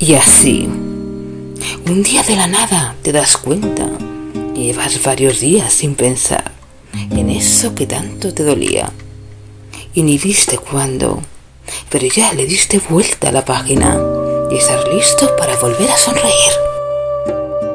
Y así, un día de la nada te das cuenta y llevas varios días sin pensar en eso que tanto te dolía. Y ni viste cuándo, pero ya le diste vuelta a la página y estás listo para volver a sonreír.